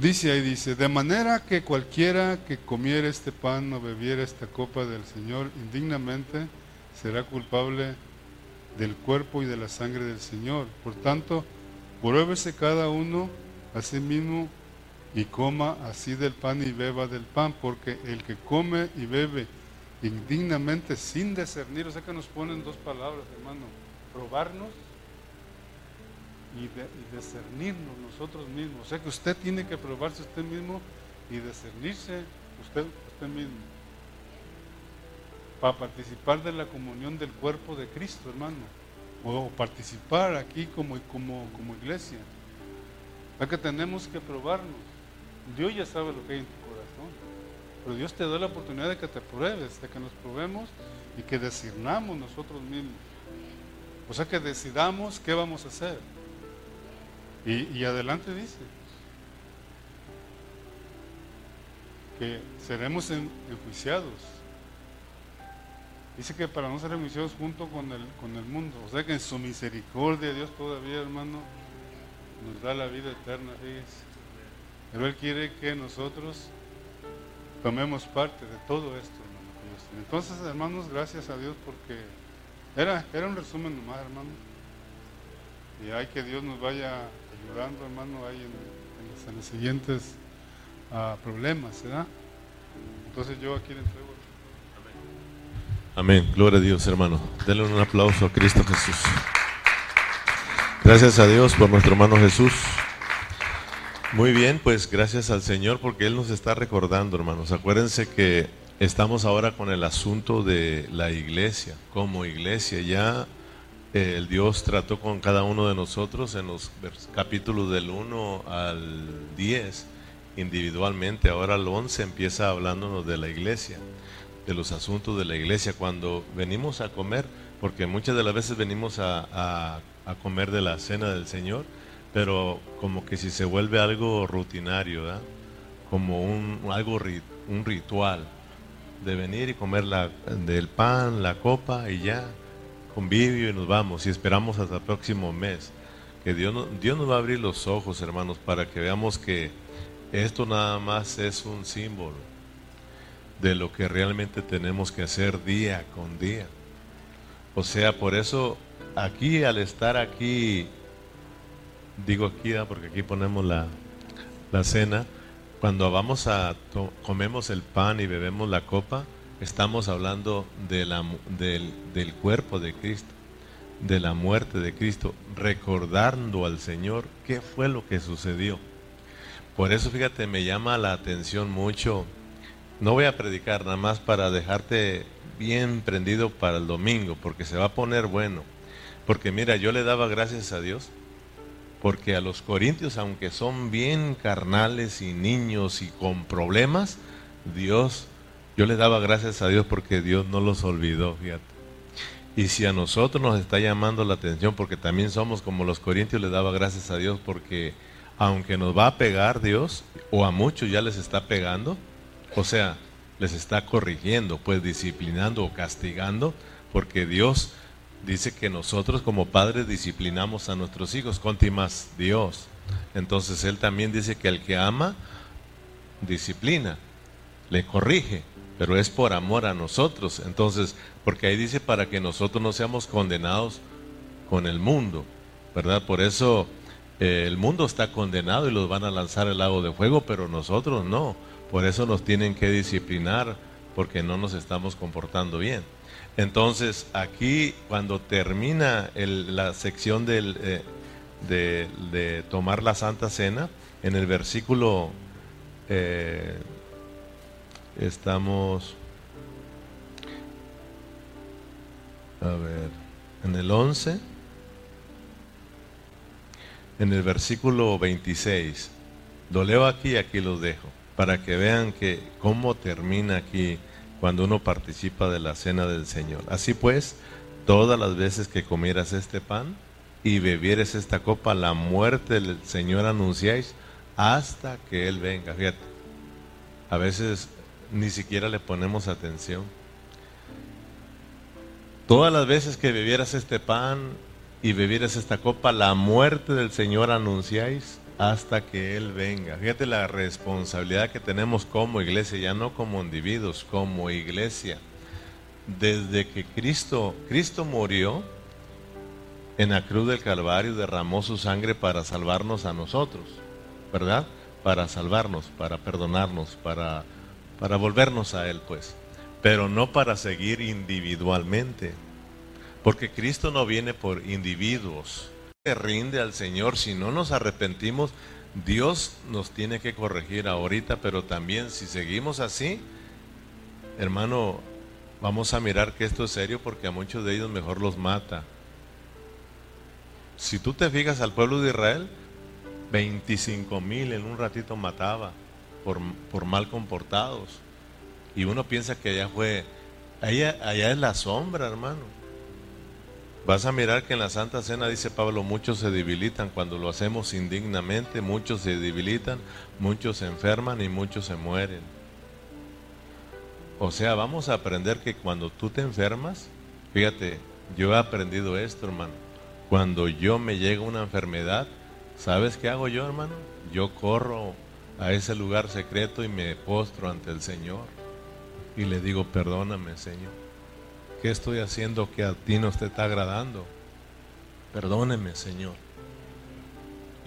A: Dice ahí, dice, de manera que cualquiera que comiera este pan o bebiera esta copa del Señor indignamente será culpable del cuerpo y de la sangre del Señor. Por tanto, pruébese cada uno a sí mismo y coma así del pan y beba del pan, porque el que come y bebe indignamente sin discernir, o sea que nos ponen dos palabras, hermano, probarnos y, y discernirnos nosotros mismos. O sea que usted tiene que probarse usted mismo y discernirse usted, usted mismo para participar de la comunión del cuerpo de Cristo, hermano, o participar aquí como, como, como iglesia. Es que tenemos que probarnos. Dios ya sabe lo que hay en tu corazón, pero Dios te da la oportunidad de que te pruebes, de que nos probemos y que decidamos nosotros mismos. O sea que decidamos qué vamos a hacer. Y, adelante dice que seremos enjuiciados Dice que para no ser remisión junto con el, con el mundo. O sea que en su misericordia Dios todavía, hermano, nos da la vida eterna, fíjese. Pero Él quiere que nosotros tomemos parte de todo esto, hermano. Entonces, hermanos, gracias a Dios porque era, era un resumen nomás, hermano. Y hay que Dios nos vaya ayudando, hermano, ahí en, los, siguientes uh, problemas, ¿verdad? Entonces yo aquí le entrego.
B: Amén. Gloria a Dios, hermano. Denle un aplauso a Cristo Jesús. Gracias a Dios por nuestro hermano Jesús. Muy bien, pues gracias al Señor porque Él nos está recordando, hermanos. Acuérdense que estamos ahora con el asunto de la iglesia. Como iglesia, ya el Dios trató con cada uno de nosotros en los capítulos del 1 al 10 individualmente. Ahora el 11 empieza hablándonos de la iglesia de los asuntos de la iglesia cuando venimos a comer, porque muchas de las veces venimos a, comer de la cena del Señor, pero como que si se vuelve algo rutinario, como un, algo, un ritual. de venir y comer la, del pan, la copa y ya, convivio y nos vamos y esperamos hasta el próximo mes. Que Dios, Dios nos va a abrir los ojos, hermanos, para que veamos que esto nada más es un símbolo de lo que realmente tenemos que hacer día con día. O sea, por eso aquí al estar aquí, digo aquí, porque aquí ponemos la, la cena, cuando vamos a comemos el pan y bebemos la copa, estamos hablando de la, del, del cuerpo de Cristo, de la muerte de Cristo, recordando al Señor qué fue lo que sucedió. Por eso, fíjate, me llama la atención mucho. No voy a predicar nada más para dejarte bien prendido para el domingo, porque se va a poner bueno. Porque mira, yo le daba gracias a Dios, porque a los corintios, aunque son bien carnales y niños y con problemas, Dios, yo le daba gracias a Dios porque Dios no los olvidó, fíjate. Y si a nosotros nos está llamando la atención, porque también somos como los corintios, le daba gracias a Dios porque aunque nos va a pegar Dios, o a muchos ya les está pegando, o sea, les está corrigiendo, pues disciplinando o castigando, porque Dios dice que nosotros como padres disciplinamos a nuestros hijos, conti más Dios. Entonces Él también dice que el que ama, disciplina, le corrige, pero es por amor a nosotros. Entonces, porque ahí dice para que nosotros no seamos condenados con el mundo, ¿verdad? Por eso eh, el mundo está condenado y los van a lanzar al lago de fuego, pero nosotros no. Por eso nos tienen que disciplinar porque no nos estamos comportando bien. Entonces, aquí cuando termina la sección eh, de, tomar la Santa Cena, en el versículo eh, estamos, a ver, en el 11, en el versículo 26, lo leo aquí y aquí lo dejo para que vean que cómo termina aquí cuando uno participa de la cena del Señor. Así pues, todas las veces que comieras este pan y bebieres esta copa, la muerte del Señor anunciáis hasta que Él venga. Fíjate, a veces ni siquiera le ponemos atención. Todas las veces que bebieras este pan y bebieras esta copa, la muerte del Señor anunciáis hasta que Él venga. Fíjate la responsabilidad que tenemos como iglesia, ya no como individuos, como iglesia. Desde que Cristo, Cristo murió en la cruz del Calvario, derramó su sangre para salvarnos a nosotros, ¿verdad? Para salvarnos, para perdonarnos, para, para volvernos a Él, pues. Pero no para seguir individualmente. Porque Cristo no viene por individuos rinde al Señor, si no nos arrepentimos, Dios nos tiene que corregir ahorita, pero también si seguimos así, hermano, vamos a mirar que esto es serio porque a muchos de ellos mejor los mata. Si tú te fijas al pueblo de Israel, 25 mil en un ratito mataba por, mal comportados. Y uno piensa que allá fue, allá, allá es la sombra, hermano. Vas a mirar que en la Santa Cena, dice Pablo, muchos se debilitan cuando lo hacemos indignamente, muchos se debilitan, muchos se enferman y muchos se mueren. O sea, vamos a aprender que cuando tú te enfermas, fíjate, yo he aprendido esto, hermano. Cuando yo me llega una enfermedad, ¿sabes qué hago yo, hermano? Yo corro a ese lugar secreto y me postro ante el Señor y le digo, perdóname, Señor. ¿Qué estoy haciendo que a ti no te está agradando? Perdóneme, Señor.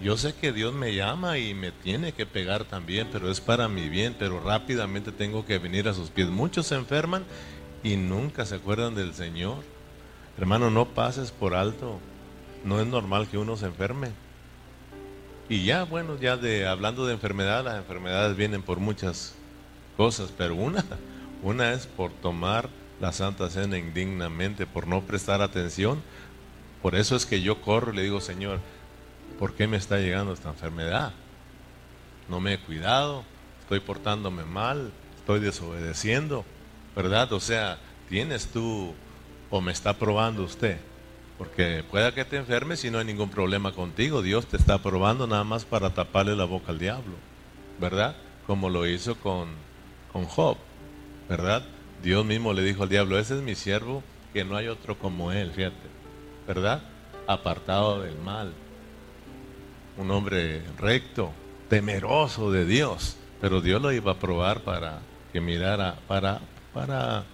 B: Yo sé que Dios me llama y me tiene que pegar también, pero es para mi bien, pero rápidamente tengo que venir a sus pies. Muchos se enferman y nunca se acuerdan del Señor. Hermano, no pases por alto. No es normal que uno se enferme. Y ya, bueno, ya de hablando de enfermedad, las enfermedades vienen por muchas cosas, pero una, una es por tomar la Santa Cena indignamente por no prestar atención. Por eso es que yo corro y le digo, Señor, ¿por qué me está llegando esta enfermedad? No me he cuidado, estoy portándome mal, estoy desobedeciendo, ¿verdad? O sea, tienes tú o me está probando usted. Porque pueda que te enfermes y no hay ningún problema contigo. Dios te está probando nada más para taparle la boca al diablo, ¿verdad? Como lo hizo con, con Job, ¿verdad? Dios mismo le dijo al diablo, ese es mi siervo, que no hay otro como él, fíjate, ¿verdad? Apartado del mal, un hombre recto, temeroso de Dios, pero Dios lo iba a probar para que mirara, para, para,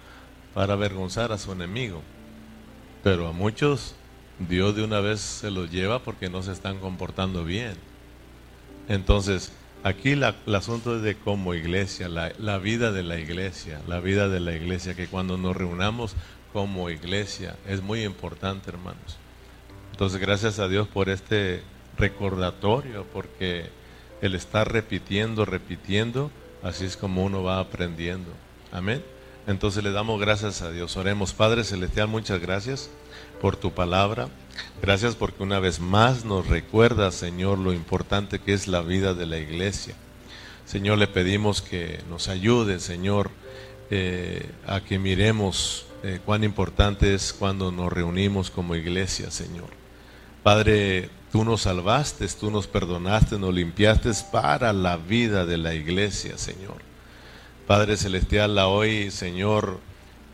B: para avergonzar a su enemigo. Pero a muchos Dios de una vez se los lleva porque no se están comportando bien. Entonces, Aquí el asunto es de como iglesia, la, la, vida de la iglesia, la vida de la iglesia, que cuando nos reunamos como iglesia es muy importante, hermanos. Entonces, gracias a Dios por este recordatorio, porque el estar repitiendo, repitiendo, así es como uno va aprendiendo. Amén. Entonces le damos gracias a Dios. Oremos, Padre Celestial, muchas gracias por tu palabra. Gracias porque una vez más nos recuerda, Señor, lo importante que es la vida de la iglesia. Señor, le pedimos que nos ayude, Señor, eh, a que miremos eh, cuán importante es cuando nos reunimos como iglesia, Señor. Padre, tú nos salvaste, tú nos perdonaste, nos limpiaste para la vida de la iglesia, Señor. Padre Celestial, la hoy, Señor,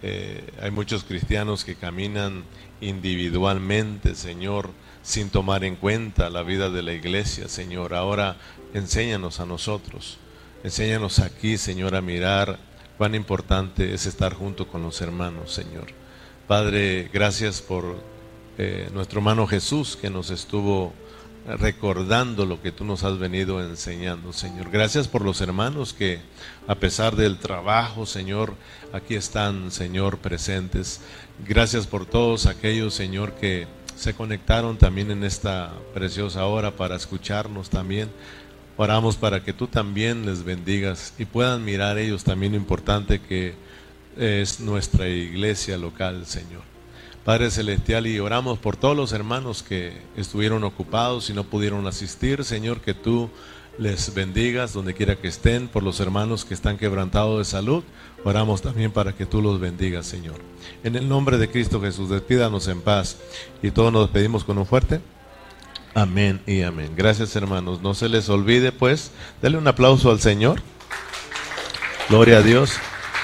B: eh, hay muchos cristianos que caminan individualmente, Señor, sin tomar en cuenta la vida de la iglesia, Señor. Ahora enséñanos a nosotros, enséñanos aquí, Señor, a mirar cuán importante es estar junto con los hermanos, Señor. Padre, gracias por eh, nuestro hermano Jesús que nos estuvo recordando lo que tú nos has venido enseñando, Señor. Gracias por los hermanos que, a pesar del trabajo, Señor, aquí están, Señor, presentes. Gracias por todos aquellos, Señor, que se conectaron también en esta preciosa hora para escucharnos también. Oramos para que tú también les bendigas y puedan mirar ellos también lo importante que es nuestra iglesia local, Señor. Padre Celestial, y oramos por todos los hermanos que estuvieron ocupados y no pudieron asistir, Señor, que tú les bendigas donde quiera que estén, por los hermanos que están quebrantados de salud, oramos también para que tú los bendigas, Señor. En el nombre de Cristo Jesús, despídanos en paz y todos nos despedimos con un fuerte. Amén y amén. Gracias hermanos. No se les olvide pues, denle un aplauso al Señor. Gloria a Dios.